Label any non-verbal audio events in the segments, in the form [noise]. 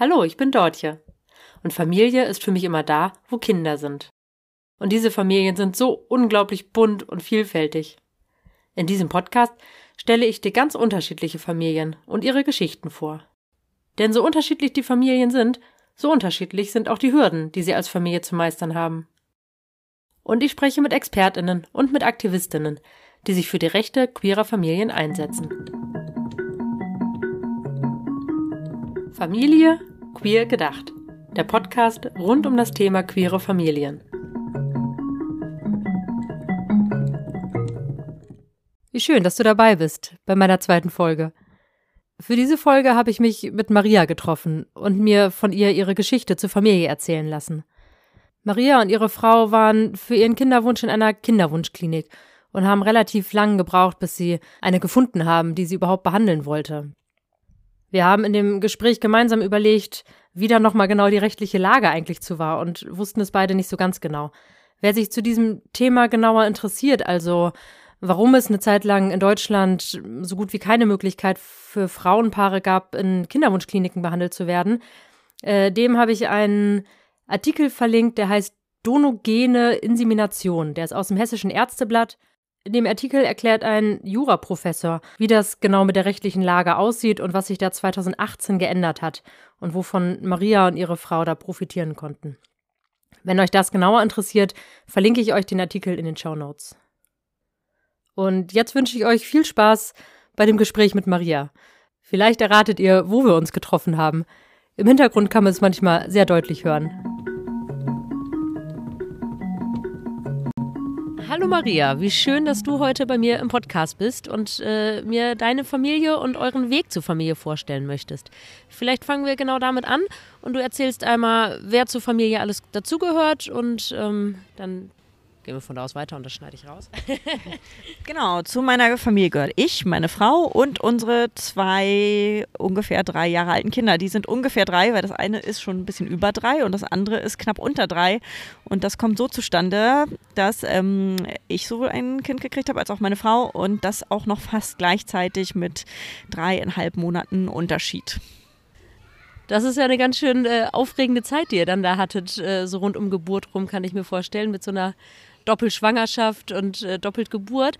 Hallo, ich bin Dortje. Und Familie ist für mich immer da, wo Kinder sind. Und diese Familien sind so unglaublich bunt und vielfältig. In diesem Podcast stelle ich dir ganz unterschiedliche Familien und ihre Geschichten vor. Denn so unterschiedlich die Familien sind, so unterschiedlich sind auch die Hürden, die sie als Familie zu meistern haben. Und ich spreche mit Expertinnen und mit Aktivistinnen, die sich für die Rechte queerer Familien einsetzen. Familie queer gedacht. Der Podcast rund um das Thema queere Familien. Wie schön, dass du dabei bist bei meiner zweiten Folge. Für diese Folge habe ich mich mit Maria getroffen und mir von ihr ihre Geschichte zur Familie erzählen lassen. Maria und ihre Frau waren für ihren Kinderwunsch in einer Kinderwunschklinik und haben relativ lang gebraucht, bis sie eine gefunden haben, die sie überhaupt behandeln wollte. Wir haben in dem Gespräch gemeinsam überlegt, wie da nochmal genau die rechtliche Lage eigentlich zu war und wussten es beide nicht so ganz genau. Wer sich zu diesem Thema genauer interessiert, also warum es eine Zeit lang in Deutschland so gut wie keine Möglichkeit für Frauenpaare gab, in Kinderwunschkliniken behandelt zu werden, äh, dem habe ich einen Artikel verlinkt, der heißt Donogene Insemination. Der ist aus dem Hessischen Ärzteblatt in dem Artikel erklärt ein Juraprofessor, wie das genau mit der rechtlichen Lage aussieht und was sich da 2018 geändert hat und wovon Maria und ihre Frau da profitieren konnten. Wenn euch das genauer interessiert, verlinke ich euch den Artikel in den Show Notes. Und jetzt wünsche ich euch viel Spaß bei dem Gespräch mit Maria. Vielleicht erratet ihr, wo wir uns getroffen haben. Im Hintergrund kann man es manchmal sehr deutlich hören. Hallo Maria, wie schön, dass du heute bei mir im Podcast bist und äh, mir deine Familie und euren Weg zur Familie vorstellen möchtest. Vielleicht fangen wir genau damit an und du erzählst einmal, wer zur Familie alles dazugehört und ähm, dann Gehen wir von da aus weiter und das schneide ich raus. [laughs] genau, zu meiner Familie gehört ich, meine Frau und unsere zwei ungefähr drei Jahre alten Kinder. Die sind ungefähr drei, weil das eine ist schon ein bisschen über drei und das andere ist knapp unter drei. Und das kommt so zustande, dass ähm, ich sowohl ein Kind gekriegt habe als auch meine Frau und das auch noch fast gleichzeitig mit dreieinhalb Monaten Unterschied. Das ist ja eine ganz schön äh, aufregende Zeit, die ihr dann da hattet, äh, so rund um Geburt rum, kann ich mir vorstellen, mit so einer Doppelschwangerschaft und äh, Doppeltgeburt.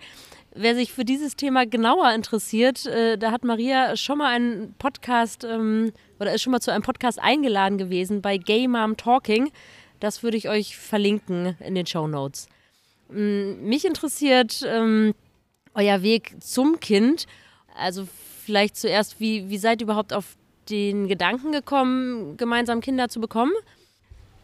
Wer sich für dieses Thema genauer interessiert, äh, da hat Maria schon mal einen Podcast ähm, oder ist schon mal zu einem Podcast eingeladen gewesen bei Gay Mom Talking. Das würde ich euch verlinken in den Show Notes. Ähm, mich interessiert ähm, euer Weg zum Kind. Also vielleicht zuerst, wie, wie seid ihr überhaupt auf den Gedanken gekommen, gemeinsam Kinder zu bekommen?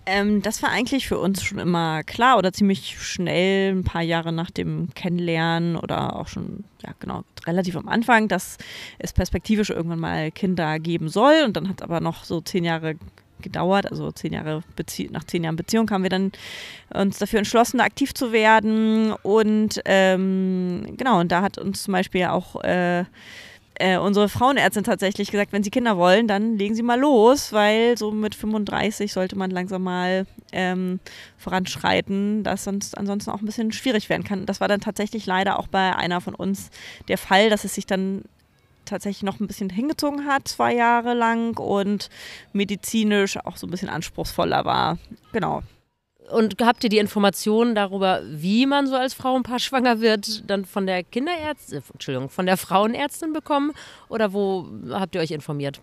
Ähm, das war eigentlich für uns schon immer klar oder ziemlich schnell, ein paar Jahre nach dem Kennenlernen oder auch schon, ja genau, relativ am Anfang, dass es perspektivisch irgendwann mal Kinder geben soll. Und dann hat aber noch so zehn Jahre gedauert, also zehn Jahre Bezie nach zehn Jahren Beziehung haben wir dann uns dafür entschlossen, aktiv zu werden. Und ähm, genau, und da hat uns zum Beispiel auch äh, äh, unsere Frauenärztin tatsächlich gesagt, wenn sie Kinder wollen, dann legen sie mal los, weil so mit 35 sollte man langsam mal ähm, voranschreiten, das sonst ansonsten auch ein bisschen schwierig werden kann. Das war dann tatsächlich leider auch bei einer von uns der Fall, dass es sich dann tatsächlich noch ein bisschen hingezogen hat, zwei Jahre lang und medizinisch auch so ein bisschen anspruchsvoller war. Genau. Und habt ihr die Informationen darüber, wie man so als Frauenpaar schwanger wird, dann von der Kinderärztin, Entschuldigung, von der Frauenärztin bekommen? Oder wo habt ihr euch informiert?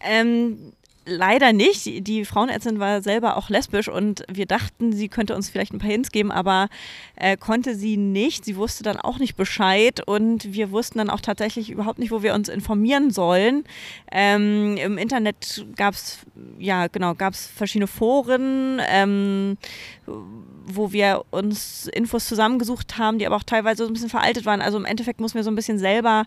Ähm, leider nicht. Die Frauenärztin war selber auch lesbisch und wir dachten, sie könnte uns vielleicht ein paar Hints geben, aber äh, konnte sie nicht. Sie wusste dann auch nicht Bescheid und wir wussten dann auch tatsächlich überhaupt nicht, wo wir uns informieren sollen. Ähm, Im Internet gab es, ja genau, gab es verschiedene Foren, ähm, wo wir uns Infos zusammengesucht haben, die aber auch teilweise so ein bisschen veraltet waren. Also im Endeffekt mussten wir so ein bisschen selber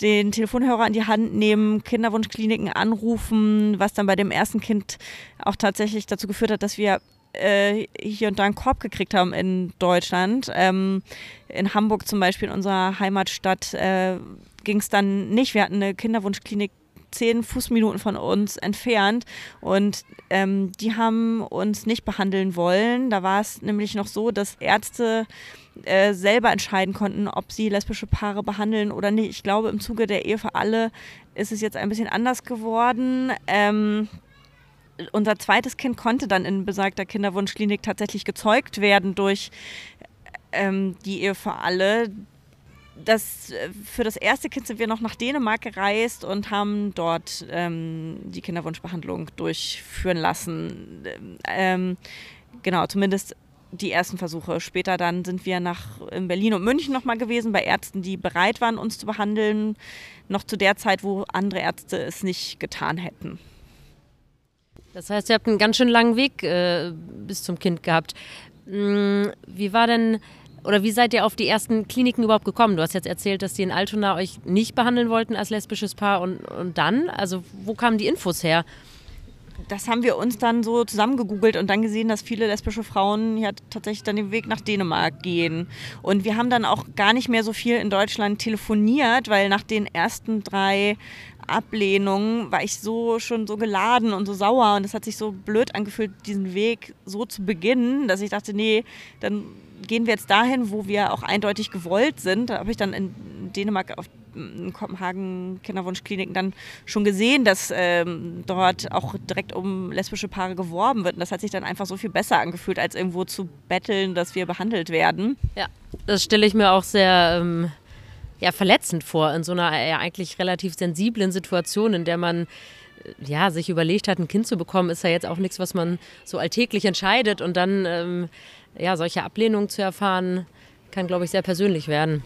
den Telefonhörer in die Hand nehmen, Kinderwunschkliniken anrufen, was dann bei dem ersten Kind auch tatsächlich dazu geführt hat, dass wir äh, hier und da einen Korb gekriegt haben in Deutschland. Ähm, in Hamburg zum Beispiel, in unserer Heimatstadt, äh, ging es dann nicht. Wir hatten eine Kinderwunschklinik zehn Fußminuten von uns entfernt. Und ähm, die haben uns nicht behandeln wollen. Da war es nämlich noch so, dass Ärzte äh, selber entscheiden konnten, ob sie lesbische Paare behandeln oder nicht. Ich glaube, im Zuge der Ehe für alle ist es jetzt ein bisschen anders geworden. Ähm, unser zweites Kind konnte dann in besagter Kinderwunschklinik tatsächlich gezeugt werden durch ähm, die Ehe für alle. Das, äh, für das erste Kind sind wir noch nach Dänemark gereist und haben dort ähm, die Kinderwunschbehandlung durchführen lassen. Ähm, genau, zumindest die ersten Versuche. Später dann sind wir nach in Berlin und München nochmal gewesen bei Ärzten, die bereit waren, uns zu behandeln. Noch zu der Zeit, wo andere Ärzte es nicht getan hätten. Das heißt, ihr habt einen ganz schön langen Weg äh, bis zum Kind gehabt. Hm, wie war denn oder wie seid ihr auf die ersten Kliniken überhaupt gekommen? Du hast jetzt erzählt, dass die in Altona euch nicht behandeln wollten als lesbisches Paar und, und dann? Also wo kamen die Infos her? das haben wir uns dann so zusammengegoogelt und dann gesehen, dass viele lesbische Frauen ja tatsächlich dann den Weg nach Dänemark gehen. Und wir haben dann auch gar nicht mehr so viel in Deutschland telefoniert, weil nach den ersten drei Ablehnungen war ich so schon so geladen und so sauer und es hat sich so blöd angefühlt, diesen Weg so zu beginnen, dass ich dachte, nee, dann gehen wir jetzt dahin, wo wir auch eindeutig gewollt sind. Da habe ich dann in Dänemark auf in Kopenhagen Kinderwunschkliniken dann schon gesehen, dass ähm, dort auch direkt um lesbische Paare geworben wird. Und das hat sich dann einfach so viel besser angefühlt, als irgendwo zu betteln, dass wir behandelt werden. Ja, das stelle ich mir auch sehr ähm, ja, verletzend vor, in so einer ja, eigentlich relativ sensiblen Situation, in der man äh, ja, sich überlegt hat, ein Kind zu bekommen, ist ja jetzt auch nichts, was man so alltäglich entscheidet. Und dann ähm, ja, solche Ablehnungen zu erfahren, kann, glaube ich, sehr persönlich werden.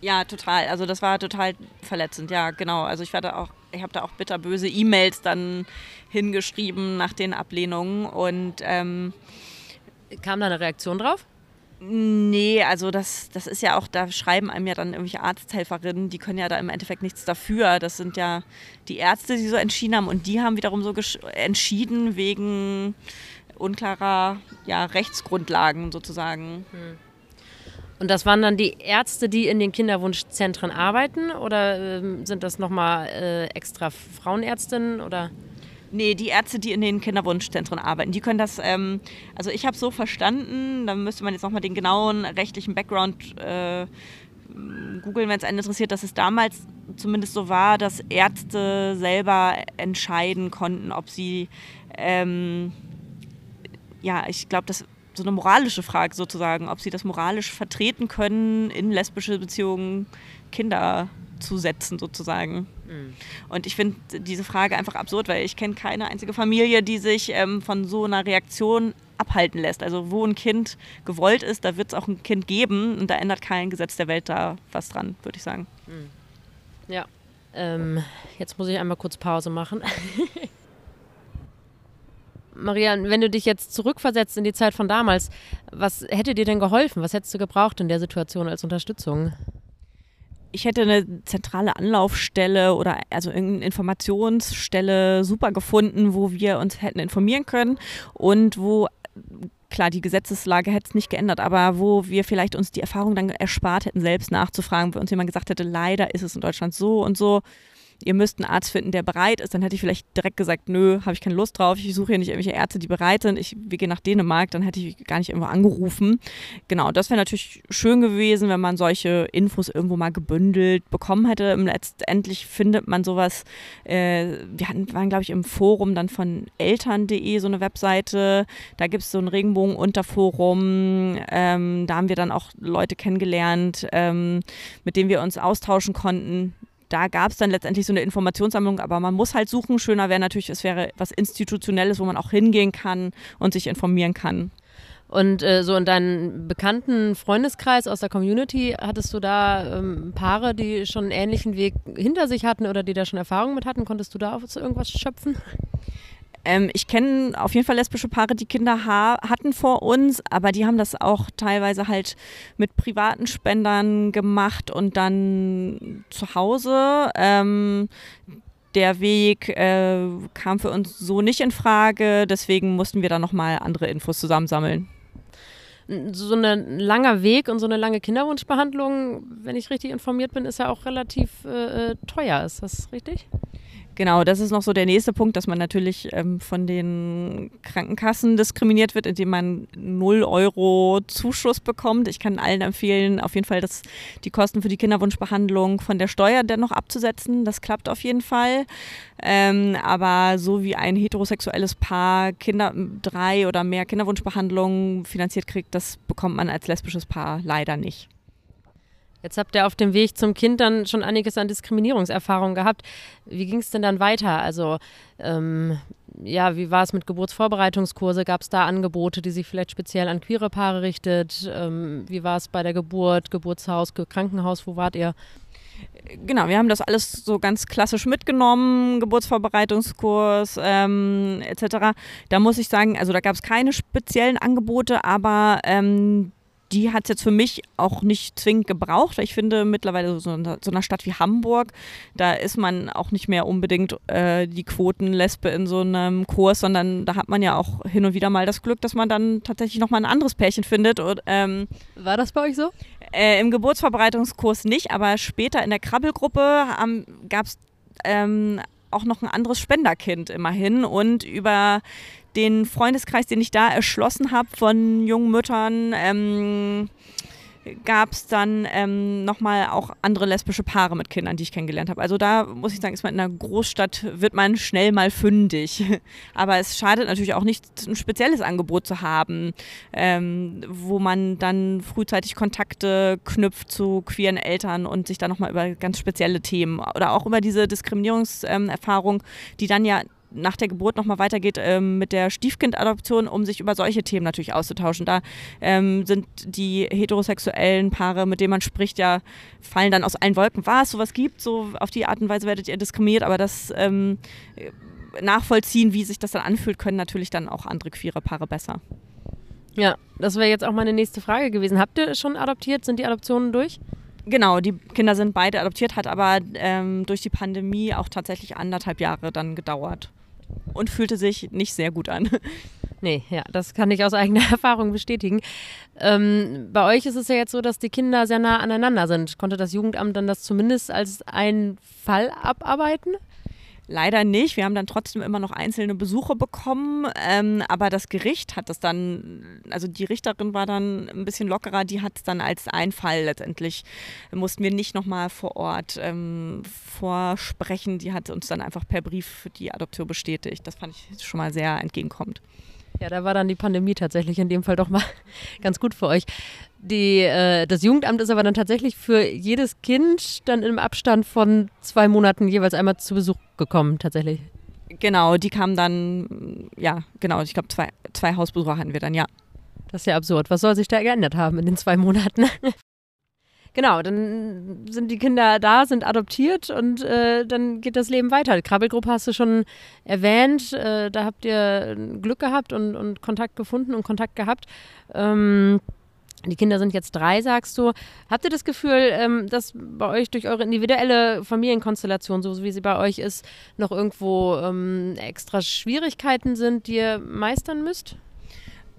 Ja, total. Also das war total verletzend. Ja, genau. Also ich war da auch, ich habe da auch bitterböse E-Mails dann hingeschrieben nach den Ablehnungen und ähm, kam da eine Reaktion drauf? Nee, also das, das ist ja auch, da schreiben einem ja dann irgendwelche Arzthelferinnen, die können ja da im Endeffekt nichts dafür. Das sind ja die Ärzte, die so entschieden haben und die haben wiederum so entschieden wegen unklarer ja, Rechtsgrundlagen sozusagen. Hm. Und das waren dann die Ärzte, die in den Kinderwunschzentren arbeiten oder äh, sind das nochmal äh, extra Frauenärztinnen oder? Nee, die Ärzte, die in den Kinderwunschzentren arbeiten, die können das, ähm, also ich habe so verstanden, da müsste man jetzt nochmal den genauen rechtlichen Background äh, googeln, wenn es einen interessiert, dass es damals zumindest so war, dass Ärzte selber entscheiden konnten, ob sie, ähm, ja, ich glaube, das so eine moralische Frage sozusagen, ob sie das moralisch vertreten können, in lesbische Beziehungen Kinder zu setzen sozusagen. Mhm. Und ich finde diese Frage einfach absurd, weil ich kenne keine einzige Familie, die sich ähm, von so einer Reaktion abhalten lässt. Also wo ein Kind gewollt ist, da wird es auch ein Kind geben und da ändert kein Gesetz der Welt da was dran, würde ich sagen. Mhm. Ja. Ähm, jetzt muss ich einmal kurz Pause machen. [laughs] Maria, wenn du dich jetzt zurückversetzt in die Zeit von damals, was hätte dir denn geholfen? Was hättest du gebraucht in der Situation als Unterstützung? ich hätte eine zentrale Anlaufstelle oder also eine Informationsstelle super gefunden, wo wir uns hätten informieren können und wo klar, die Gesetzeslage hätte es nicht geändert, aber wo wir vielleicht uns die Erfahrung dann erspart hätten, selbst nachzufragen, wo uns jemand gesagt hätte, leider ist es in Deutschland so und so ihr müsst einen Arzt finden, der bereit ist, dann hätte ich vielleicht direkt gesagt, nö, habe ich keine Lust drauf, ich suche hier nicht irgendwelche Ärzte, die bereit sind, ich, wir gehen nach Dänemark, dann hätte ich gar nicht irgendwo angerufen. Genau, das wäre natürlich schön gewesen, wenn man solche Infos irgendwo mal gebündelt bekommen hätte. Letztendlich findet man sowas, äh, wir hatten, waren glaube ich im Forum dann von eltern.de so eine Webseite, da gibt es so ein Regenbogen-Unterforum, ähm, da haben wir dann auch Leute kennengelernt, ähm, mit denen wir uns austauschen konnten da gab es dann letztendlich so eine Informationssammlung, aber man muss halt suchen. Schöner wäre natürlich, es wäre was Institutionelles, wo man auch hingehen kann und sich informieren kann. Und äh, so in deinem bekannten Freundeskreis aus der Community, hattest du da ähm, Paare, die schon einen ähnlichen Weg hinter sich hatten oder die da schon Erfahrungen mit hatten? Konntest du da auf irgendwas schöpfen? Ähm, ich kenne auf jeden Fall lesbische Paare, die Kinder hatten vor uns, aber die haben das auch teilweise halt mit privaten Spendern gemacht und dann zu Hause. Ähm, der Weg äh, kam für uns so nicht in Frage, deswegen mussten wir dann nochmal andere Infos zusammensammeln so ein langer Weg und so eine lange Kinderwunschbehandlung, wenn ich richtig informiert bin, ist ja auch relativ äh, äh teuer. Ist das richtig? Genau, das ist noch so der nächste Punkt, dass man natürlich ähm, von den Krankenkassen diskriminiert wird, indem man 0 Euro Zuschuss bekommt. Ich kann allen empfehlen, auf jeden Fall das, die Kosten für die Kinderwunschbehandlung von der Steuer dennoch abzusetzen. Das klappt auf jeden Fall. Ähm, aber so wie ein heterosexuelles Paar Kinder, drei oder mehr Kinderwunschbehandlungen finanziert kriegt, das bekommt man als lesbisches Paar leider nicht. Jetzt habt ihr auf dem Weg zum Kind dann schon einiges an Diskriminierungserfahrung gehabt. Wie ging es denn dann weiter? Also, ähm, ja, wie war es mit Geburtsvorbereitungskurse? Gab es da Angebote, die sich vielleicht speziell an queere Paare richtet? Ähm, wie war es bei der Geburt, Geburtshaus, Krankenhaus? Wo wart ihr? Genau, wir haben das alles so ganz klassisch mitgenommen, Geburtsvorbereitungskurs ähm, etc. Da muss ich sagen, also da gab es keine speziellen Angebote, aber ähm, die hat es jetzt für mich auch nicht zwingend gebraucht. Ich finde mittlerweile so, in so einer Stadt wie Hamburg, da ist man auch nicht mehr unbedingt äh, die Quotenlesbe in so einem Kurs, sondern da hat man ja auch hin und wieder mal das Glück, dass man dann tatsächlich nochmal ein anderes Pärchen findet. Und, ähm, War das bei euch so? Äh, Im Geburtsvorbereitungskurs nicht, aber später in der Krabbelgruppe gab es ähm, auch noch ein anderes Spenderkind immerhin. Und über den Freundeskreis, den ich da erschlossen habe von jungen Müttern, ähm, gab es dann ähm, nochmal auch andere lesbische Paare mit Kindern, die ich kennengelernt habe. Also da muss ich sagen, ist man in einer Großstadt, wird man schnell mal fündig. [laughs] Aber es schadet natürlich auch nicht, ein spezielles Angebot zu haben, ähm, wo man dann frühzeitig Kontakte knüpft zu queeren Eltern und sich dann nochmal über ganz spezielle Themen oder auch über diese Diskriminierungserfahrung, die dann ja nach der Geburt nochmal weitergeht ähm, mit der Stiefkindadoption, um sich über solche Themen natürlich auszutauschen. Da ähm, sind die heterosexuellen Paare, mit denen man spricht, ja, fallen dann aus allen Wolken. Was, sowas gibt, so auf die Art und Weise werdet ihr diskriminiert, aber das ähm, nachvollziehen, wie sich das dann anfühlt, können natürlich dann auch andere queere Paare besser. Ja, das wäre jetzt auch meine nächste Frage gewesen. Habt ihr schon adoptiert? Sind die Adoptionen durch? Genau, die Kinder sind beide adoptiert, hat aber ähm, durch die Pandemie auch tatsächlich anderthalb Jahre dann gedauert und fühlte sich nicht sehr gut an. Nee, ja, das kann ich aus eigener [laughs] Erfahrung bestätigen. Ähm, bei euch ist es ja jetzt so, dass die Kinder sehr nah aneinander sind. Konnte das Jugendamt dann das zumindest als einen Fall abarbeiten? Leider nicht. Wir haben dann trotzdem immer noch einzelne Besuche bekommen. Ähm, aber das Gericht hat das dann, also die Richterin war dann ein bisschen lockerer, die hat es dann als Einfall letztendlich, mussten wir nicht nochmal vor Ort ähm, vorsprechen. Die hat uns dann einfach per Brief die Adoption bestätigt. Das fand ich schon mal sehr entgegenkommend. Ja, da war dann die Pandemie tatsächlich in dem Fall doch mal [laughs] ganz gut für euch. Die, äh, das Jugendamt ist aber dann tatsächlich für jedes Kind dann im Abstand von zwei Monaten jeweils einmal zu Besuch gekommen, tatsächlich. Genau, die kamen dann, ja, genau, ich glaube, zwei, zwei Hausbesucher hatten wir dann, ja. Das ist ja absurd. Was soll sich da geändert haben in den zwei Monaten? [laughs] genau, dann sind die Kinder da, sind adoptiert und äh, dann geht das Leben weiter. Die Krabbelgruppe hast du schon erwähnt. Äh, da habt ihr Glück gehabt und, und Kontakt gefunden und Kontakt gehabt. Ähm, die Kinder sind jetzt drei, sagst du. Habt ihr das Gefühl, ähm, dass bei euch durch eure individuelle Familienkonstellation, so wie sie bei euch ist, noch irgendwo ähm, extra Schwierigkeiten sind, die ihr meistern müsst?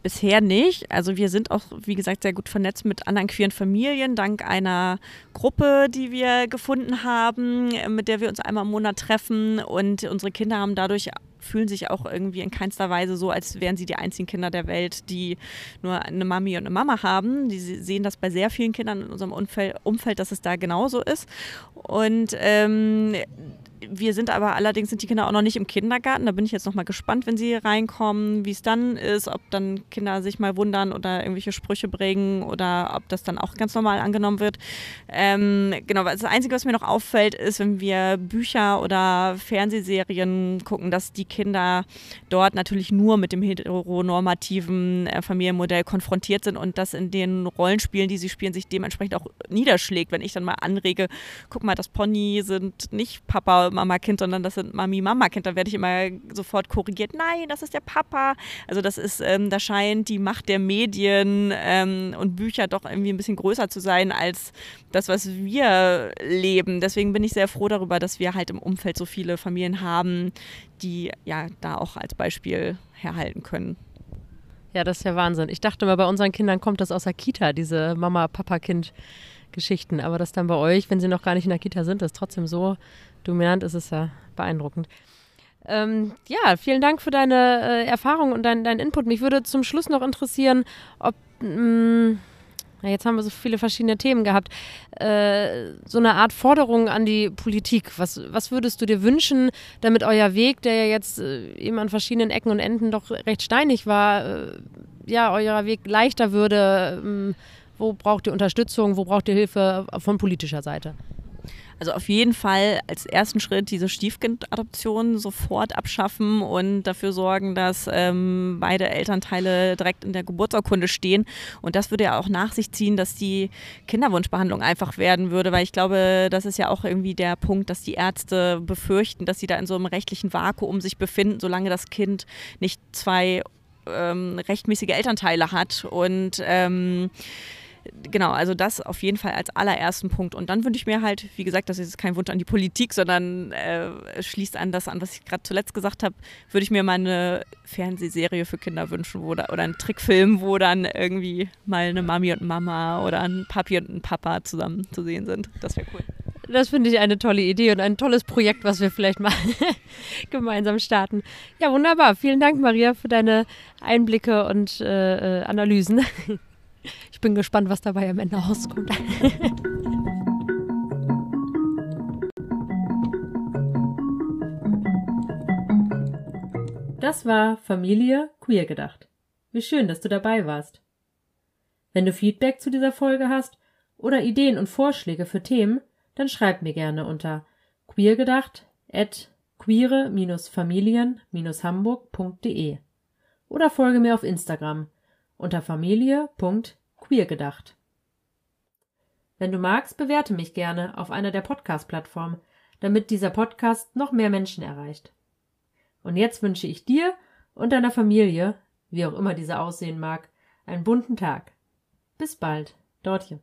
Bisher nicht. Also wir sind auch, wie gesagt, sehr gut vernetzt mit anderen queeren Familien, dank einer Gruppe, die wir gefunden haben, mit der wir uns einmal im Monat treffen. Und unsere Kinder haben dadurch fühlen sich auch irgendwie in keinster Weise so, als wären sie die einzigen Kinder der Welt, die nur eine Mami und eine Mama haben. Die sehen das bei sehr vielen Kindern in unserem Umfeld, dass es da genauso ist. Und ähm, wir sind aber allerdings sind die Kinder auch noch nicht im Kindergarten. Da bin ich jetzt noch mal gespannt, wenn sie reinkommen, wie es dann ist, ob dann Kinder sich mal wundern oder irgendwelche Sprüche bringen oder ob das dann auch ganz normal angenommen wird. Ähm, genau, das Einzige, was mir noch auffällt, ist, wenn wir Bücher oder Fernsehserien gucken, dass die Kinder dort natürlich nur mit dem heteronormativen äh, Familienmodell konfrontiert sind und das in den Rollenspielen, die sie spielen, sich dementsprechend auch niederschlägt. Wenn ich dann mal anrege, guck mal, das Pony sind nicht Papa Mama-Kind, sondern das sind Mami-Mama-Kind. Da werde ich immer sofort korrigiert. Nein, das ist der Papa. Also das ist, ähm, da scheint die Macht der Medien ähm, und Bücher doch irgendwie ein bisschen größer zu sein als das, was wir leben. Deswegen bin ich sehr froh darüber, dass wir halt im Umfeld so viele Familien haben, die ja da auch als Beispiel herhalten können. Ja, das ist ja Wahnsinn. Ich dachte mal, bei unseren Kindern kommt das aus der Kita, diese Mama-Papa-Kind. Geschichten. Aber das dann bei euch, wenn sie noch gar nicht in der Kita sind, das trotzdem so Dominant ist es ja beeindruckend. Ähm, ja, vielen Dank für deine äh, Erfahrung und deinen dein Input. Mich würde zum Schluss noch interessieren, ob, mh, mm, jetzt haben wir so viele verschiedene Themen gehabt, äh, so eine Art Forderung an die Politik. Was, was würdest du dir wünschen, damit euer Weg, der ja jetzt äh, eben an verschiedenen Ecken und Enden doch recht steinig war, äh, ja, euer Weg leichter würde? Ähm, wo braucht ihr Unterstützung? Wo braucht ihr Hilfe von politischer Seite? Also auf jeden Fall als ersten Schritt diese Stiefkindadoption sofort abschaffen und dafür sorgen, dass ähm, beide Elternteile direkt in der Geburtsurkunde stehen. Und das würde ja auch nach sich ziehen, dass die Kinderwunschbehandlung einfach werden würde, weil ich glaube, das ist ja auch irgendwie der Punkt, dass die Ärzte befürchten, dass sie da in so einem rechtlichen Vakuum sich befinden, solange das Kind nicht zwei ähm, rechtmäßige Elternteile hat. Und ähm, genau, also das auf jeden Fall als allerersten Punkt. Und dann wünsche ich mir halt, wie gesagt, das ist kein Wunsch an die Politik, sondern äh, schließt an das an, was ich gerade zuletzt gesagt habe, würde ich mir mal eine Fernsehserie für Kinder wünschen wo da, oder einen Trickfilm, wo dann irgendwie mal eine Mami und Mama oder ein Papi und ein Papa zusammen zu sehen sind. Das wäre cool. Das finde ich eine tolle Idee und ein tolles Projekt, was wir vielleicht mal [laughs] gemeinsam starten. Ja, wunderbar. Vielen Dank, Maria, für deine Einblicke und äh, äh Analysen. [laughs] Ich bin gespannt, was dabei am Ende rauskommt. Das war Familie Queer gedacht. Wie schön, dass du dabei warst. Wenn du Feedback zu dieser Folge hast oder Ideen und Vorschläge für Themen, dann schreib mir gerne unter queergedacht at queere-familien-hamburg.de oder folge mir auf Instagram unter familie.queergedacht. Wenn du magst, bewerte mich gerne auf einer der Podcast-Plattformen, damit dieser Podcast noch mehr Menschen erreicht. Und jetzt wünsche ich dir und deiner Familie, wie auch immer diese aussehen mag, einen bunten Tag. Bis bald, Dortchen.